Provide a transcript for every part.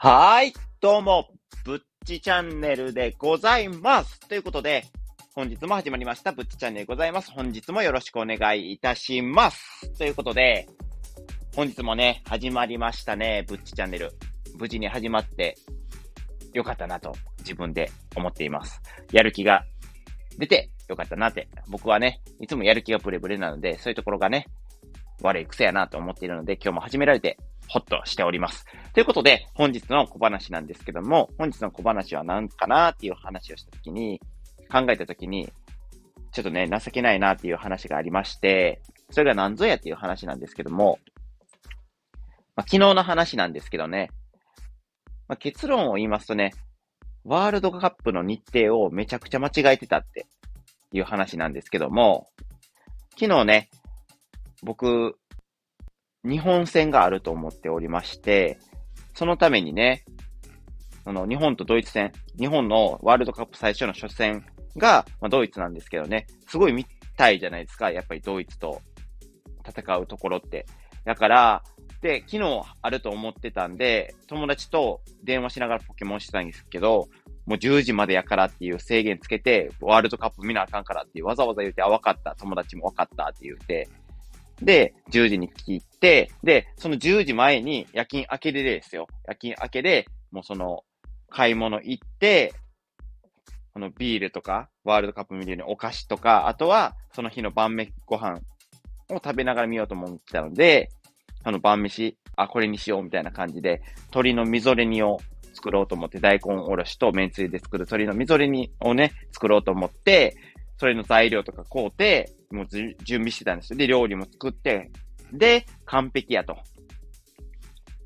はい、どうも、ぶっちチャンネルでございます。ということで、本日も始まりました、ぶっちチャンネルでございます。本日もよろしくお願いいたします。ということで、本日もね、始まりましたね、ぶっちチャンネル。無事に始まって、よかったなと、自分で思っています。やる気が出て、よかったなって。僕はね、いつもやる気がブレブレなので、そういうところがね、悪い癖やなと思っているので、今日も始められて、ほっとしております。ということで、本日の小話なんですけども、本日の小話は何かなっていう話をしたときに、考えたときに、ちょっとね、情けないなっていう話がありまして、それが何ぞやっていう話なんですけども、まあ、昨日の話なんですけどね、まあ、結論を言いますとね、ワールドカップの日程をめちゃくちゃ間違えてたっていう話なんですけども、昨日ね、僕、日本戦があると思っておりまして、そのためにね、その日本とドイツ戦、日本のワールドカップ最初の初戦が、まあ、ドイツなんですけどね、すごい見たいじゃないですか、やっぱりドイツと戦うところって。だから、で、昨日あると思ってたんで、友達と電話しながらポケモンしてたんですけど、もう10時までやからっていう制限つけて、ワールドカップ見なあかんからってわざわざ言って、あ、わかった、友達もわかったって言って、で、10時に聞いて、で、その10時前に夜勤明けでですよ。夜勤明けで、もうその、買い物行って、このビールとか、ワールドカップ見るようにお菓子とか、あとは、その日の晩飯ご飯を食べながら見ようと思ってたので、その晩飯、あ、これにしようみたいな感じで、鶏のみぞれ煮を作ろうと思って、大根おろしと麺つゆで作る鶏のみぞれ煮をね、作ろうと思って、それの材料とか買うて、もう準備してたんですよ。で、料理も作って、で、完璧やと。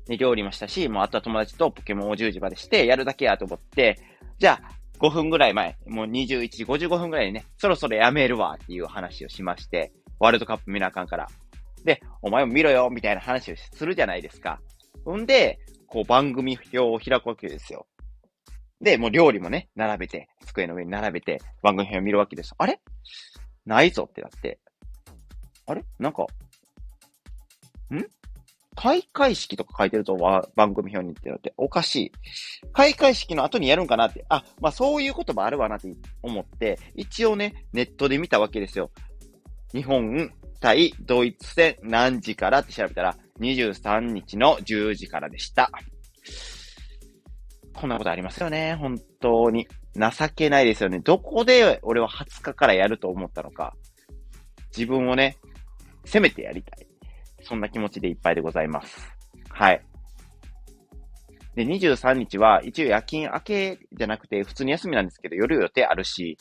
で、料理もしたし、もうあとは友達とポケモンを10時までして、やるだけやと思って、じゃあ、5分ぐらい前、もう21時55分ぐらいにね、そろそろやめるわっていう話をしまして、ワールドカップ見なあかんから。で、お前も見ろよみたいな話をするじゃないですか。ほんで、こう番組表を開くわけですよ。で、もう料理もね、並べて、机の上に並べて、番組表を見るわけです。あれ？ないぞってなって。あれ？なんか、ん？開会式とか書いてると番組表にってなって、おかしい。開会式の後にやるんかなって、あ、まあそういう言葉あるわなって思って、一応ね、ネットで見たわけですよ。日本対ドイツ戦何時から？って調べたら、23日の10時からでした。こんなことありますよね。本当に。情けないですよね。どこで俺は20日からやると思ったのか。自分をね、せめてやりたい。そんな気持ちでいっぱいでございます。はい。で、23日は一応夜勤明けじゃなくて普通に休みなんですけど、夜予定あるし、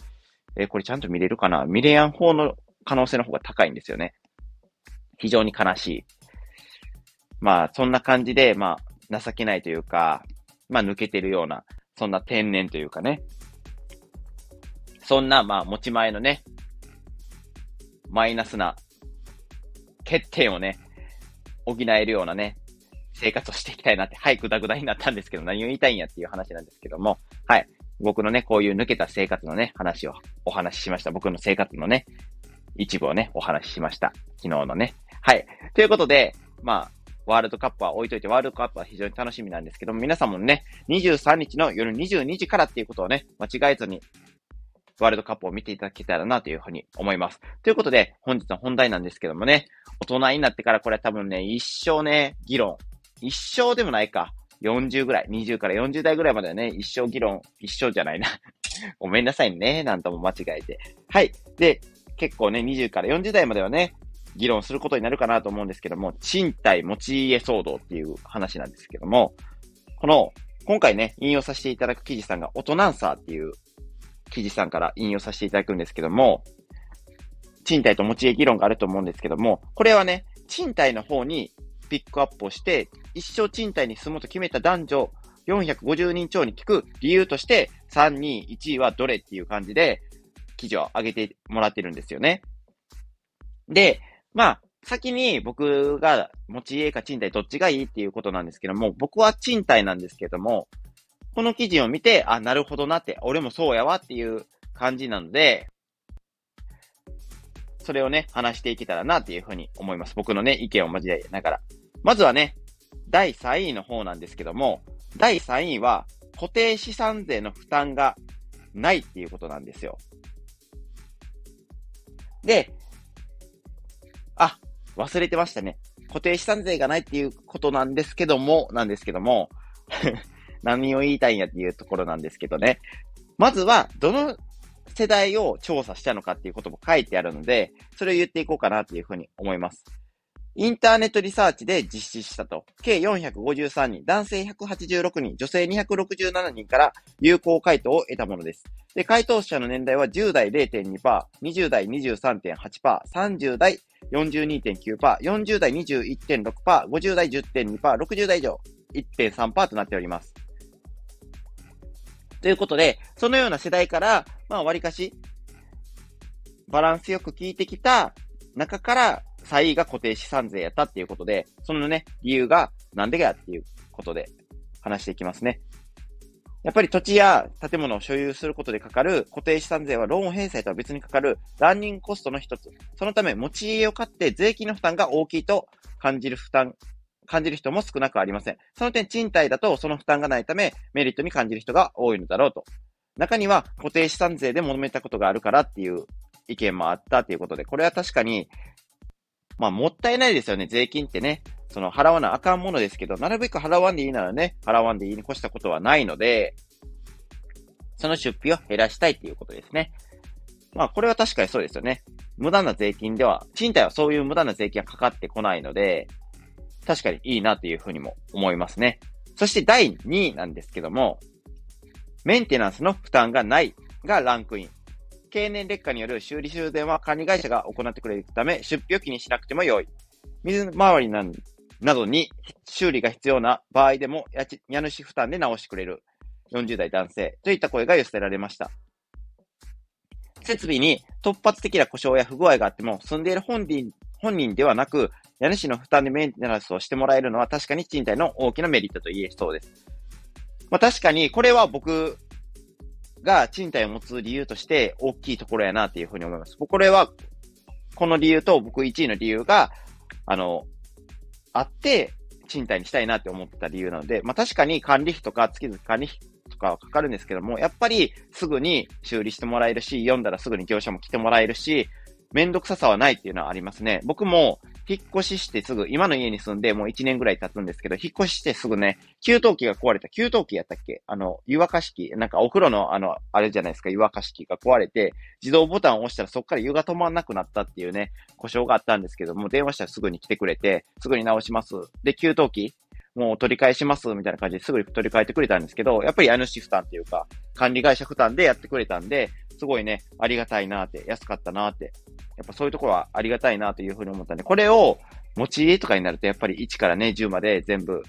えーこれちゃんと見れるかな？見れやん方の可能性の方が高いんですよね。非常に悲しい。まあ、そんな感じで、まあ、情けないというか、まあ、抜けてるような、そんな天然というかね。そんな、まあ、持ち前のね、マイナスな欠点をね、補えるようなね、生活をしていきたいなって、はい、ぐだぐだになったんですけど、何を言いたいんやっていう話なんですけども、はい。僕のね、こういう抜けた生活のね、話をお話ししました。僕の生活のね、一部をね、お話ししました。昨日のね。はい。ということで、まあ、ワールドカップは置いといて、ワールドカップは非常に楽しみなんですけども、皆さんもね、23日の夜22時からっていうことをね、間違えずに、ワールドカップを見ていただけたらなというふうに思います。ということで、本日の本題なんですけどもね、大人になってからこれ多分ね、一生ね、議論。一生でもないか。40ぐらい、20から40代ぐらいまではね、一生議論、一生じゃないな。ごめんなさいね、なんとも間違えて。はい。で、結構ね、20から40代まではね、議論することになるかなと思うんですけども、賃貸持ち家騒動っていう話なんですけども、この、今回ね、引用させていただく記事さんが、オトナンサーっていう記事さんから引用させていただくんですけども、賃貸と持ち家議論があると思うんですけども、これはね、賃貸の方にピックアップをして、一生賃貸に住もうと決めた男女450人超に聞く理由として、3、2、1位はどれっていう感じで、記事を上げてもらってるんですよね。で、まあ、先に僕が持ち家か賃貸どっちがいいっていうことなんですけども、僕は賃貸なんですけども、この記事を見て、あ、なるほどなって、俺もそうやわっていう感じなので、それをね、話していけたらなっていうふうに思います。僕のね、意見を交えながら。まずはね、第3位の方なんですけども、第3位は、固定資産税の負担がないっていうことなんですよ。で、あ、忘れてましたね。固定資産税がないっていうことなんですけども、なんですけども、何を言いたいんやっていうところなんですけどね。まずは、どの世代を調査したのかっていうことも書いてあるので、それを言っていこうかなっていうふうに思います。インターネットリサーチで実施したと、計453人、男性186人、女性267人から有効回答を得たものです。で、回答者の年代は10代0.2%、20代23.8%、30代42.9%、40代21.6%、50代10.2%、60代以上1.3%となっております。ということで、そのような世代から、まあ、割かし、バランスよく聞いてきた中から3位が固定資産税やったっていうことで、そのね、理由がなんでやっていうことで話していきますね。やっぱり土地や建物を所有することでかかる固定資産税はローン返済とは別にかかるランニングコストの一つ。そのため持ち家を買って税金の負担が大きいと感じる負担、感じる人も少なくありません。その点賃貸だとその負担がないためメリットに感じる人が多いのだろうと。中には固定資産税で揉めたことがあるからっていう意見もあったということで、これは確かにまあ、もったいないですよね、税金ってね。その、払わなあかんものですけど、なるべく払わんでいいならね、払わんでいいに越したことはないので、その出費を減らしたいっていうことですね。まあ、これは確かにそうですよね。無駄な税金では、賃貸はそういう無駄な税金がかかってこないので、確かにいいなというふうにも思いますね。そして第2位なんですけども、メンテナンスの負担がないがランクイン。経年劣化による修理修繕は管理会社が行ってくれるため、出費を気にしなくても良い。水回りなどに修理が必要な場合でも家主負担で直してくれる。40代男性といった声が寄せられました。設備に突発的な故障や不具合があっても、住んでいる本人本人ではなく、家主の負担でメンテナンスをしてもらえるのは確かに賃貸の大きなメリットと言えそうです。まあ確かに、これは僕が賃貸を持つ理由として大きいところやなっていうふうに思います。これは、この理由と僕1位の理由が、あの、あって、賃貸にしたいなって思った理由なので、まあ確かに管理費とか月々管理費とかはかかるんですけども、やっぱりすぐに修理してもらえるし、読んだらすぐに業者も来てもらえるし、めんどくささはないっていうのはありますね。僕も引っ越ししてすぐ、今の家に住んでもう1年ぐらい経つんですけど、引っ越ししてすぐね、給湯器が壊れた。給湯器やったっけ？あの、湯沸かし器、なんかお風呂のあの、あれじゃないですか、湯沸かし器が壊れて、自動ボタンを押したらそっから湯が止まんなくなったっていうね、故障があったんですけども、電話したらすぐに来てくれて、すぐに直します。で、給湯器もう取り返しますみたいな感じですぐに取り替えてくれたんですけど、やっぱり家主負担っていうか、管理会社負担でやってくれたんで、すごいね、ありがたいなって、安かったなって、やっぱそういうところはありがたいなというふうに思ったんで、これを持ち家とかになるとやっぱり1からね、10まで全部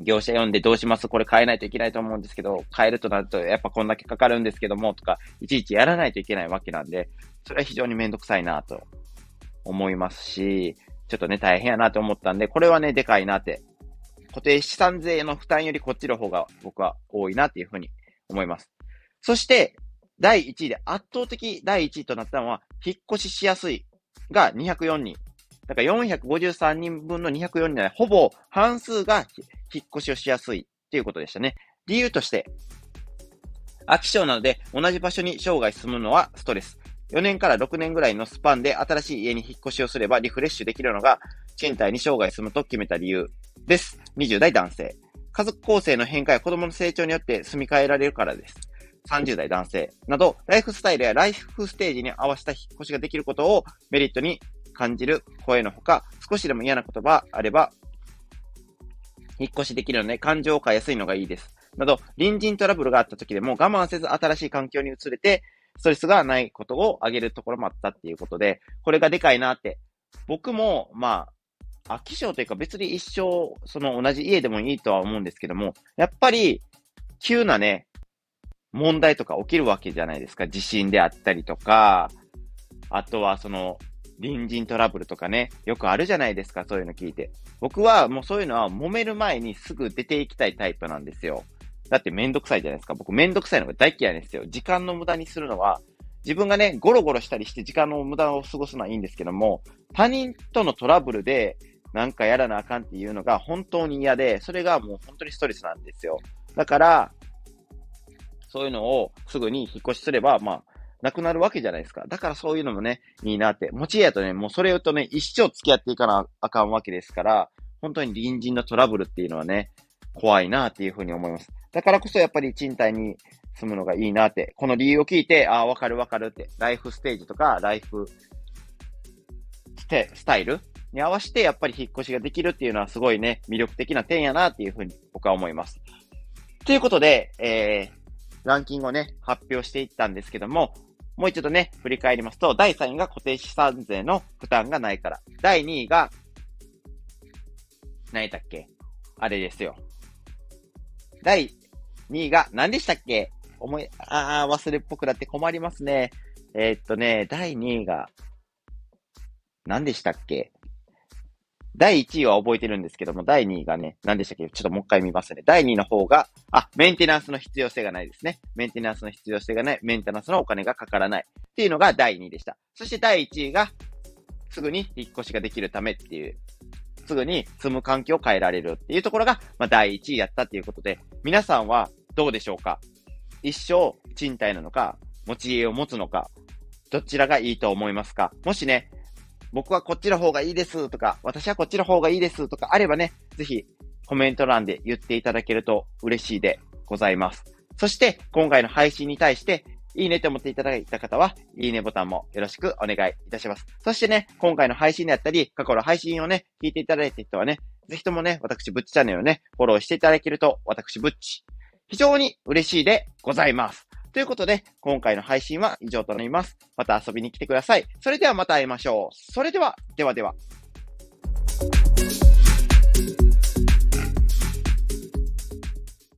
業者読んでどうします？これ変えないといけないと思うんですけど、変えるとなるとやっぱこんだけかかるんですけども、とか、いちいちやらないといけないわけなんで、それは非常にめんどくさいなと思いますし、ちょっとね、大変やなと思ったんで、これはね、でかいなって。固定資産税の負担よりこっちの方が僕は多いなっていうふうに思います。そして、第1位で圧倒的第1位となったのは、引っ越ししやすいが204人。だから453人分の204人で、ほぼ半数が引っ越しをしやすいっていうことでしたね。理由として、飽き性なので同じ場所に生涯住むのはストレス。4年から6年ぐらいのスパンで新しい家に引っ越しをすればリフレッシュできるのが賃貸に生涯住むと決めた理由です。20代男性。家族構成の変化や子供の成長によって住み替えられるからです。30代男性など、ライフスタイルやライフステージに合わせた引っ越しができることをメリットに感じる声のほか、少しでも嫌な言葉あれば、引っ越しできるので感情を変えやすいのがいいです。など、隣人トラブルがあった時でも我慢せず新しい環境に移れて、ストレスがないことを挙げるところもあったっていうことで、これがでかいなって。僕も、まあ、飽き性というか別に一生、その同じ家でもいいとは思うんですけども、やっぱり、急なね、問題とか起きるわけじゃないですか。地震であったりとか、あとはその、隣人トラブルとかね、よくあるじゃないですか、そういうの聞いて。僕はもうそういうのは揉める前にすぐ出ていきたいタイプなんですよ。だってめんどくさいじゃないですか。僕めんどくさいのが大嫌いですよ。時間の無駄にするのは、自分がね、ゴロゴロしたりして時間の無駄を過ごすのはいいんですけども、他人とのトラブルで、なんかやらなあかんっていうのが本当に嫌で、それがもう本当にストレスなんですよ。だから、そういうのをすぐに引っ越しすれば、まあ、なくなるわけじゃないですか。だからそういうのもね、いいなって。持ち家とね、もうそれとね、一生付き合っていかなあかんわけですから、本当に隣人のトラブルっていうのはね、怖いなっていうふうに思います。だからこそやっぱり賃貸に住むのがいいなって、この理由を聞いて、ああ、わかるわかるって、ライフステージとか、ライフステ、スタイルに合わせて、やっぱり引っ越しができるっていうのはすごいね、魅力的な点やなっていうふうに僕は思います。ということで、えー、ランキングをね、発表していったんですけども、もう一度ね、振り返りますと、第3位が固定資産税の負担がないから。第2位が、何だっけ？あれですよ。第2位が何でしたっけ？思い、ああ、忘れっぽくなって困りますね。えー、っとね、第2位が、何でしたっけ？第1位は覚えてるんですけども、第2位がね、何でしたっけ？ちょっともう一回見ますね。第2位の方が、あ、メンテナンスの必要性がないですね。メンテナンスの必要性がない、メンテナンスのお金がかからない。っていうのが第2位でした。そして第1位が、すぐに引っ越しができるためっていう、すぐに住む環境を変えられるっていうところが、まあ、第1位やったっていうことで、皆さんはどうでしょうか？一生賃貸なのか、持ち家を持つのか、どちらがいいと思いますか？もしね、僕はこっちの方がいいですとか、私はこっちの方がいいですとかあればね、ぜひコメント欄で言っていただけると嬉しいでございます。そして、今回の配信に対して、いいねって思っていただいた方は、いいねボタンもよろしくお願いいたします。そしてね、今回の配信であったり、過去の配信をね、聞いていただいた人はね、ぜひともね、私、ぶっちチャンネルをね、フォローしていただけると、私、ぶっち、非常に嬉しいでございます。ということで、今回の配信は以上となります。また遊びに来てください。それではまた会いましょう。それでは、ではでは。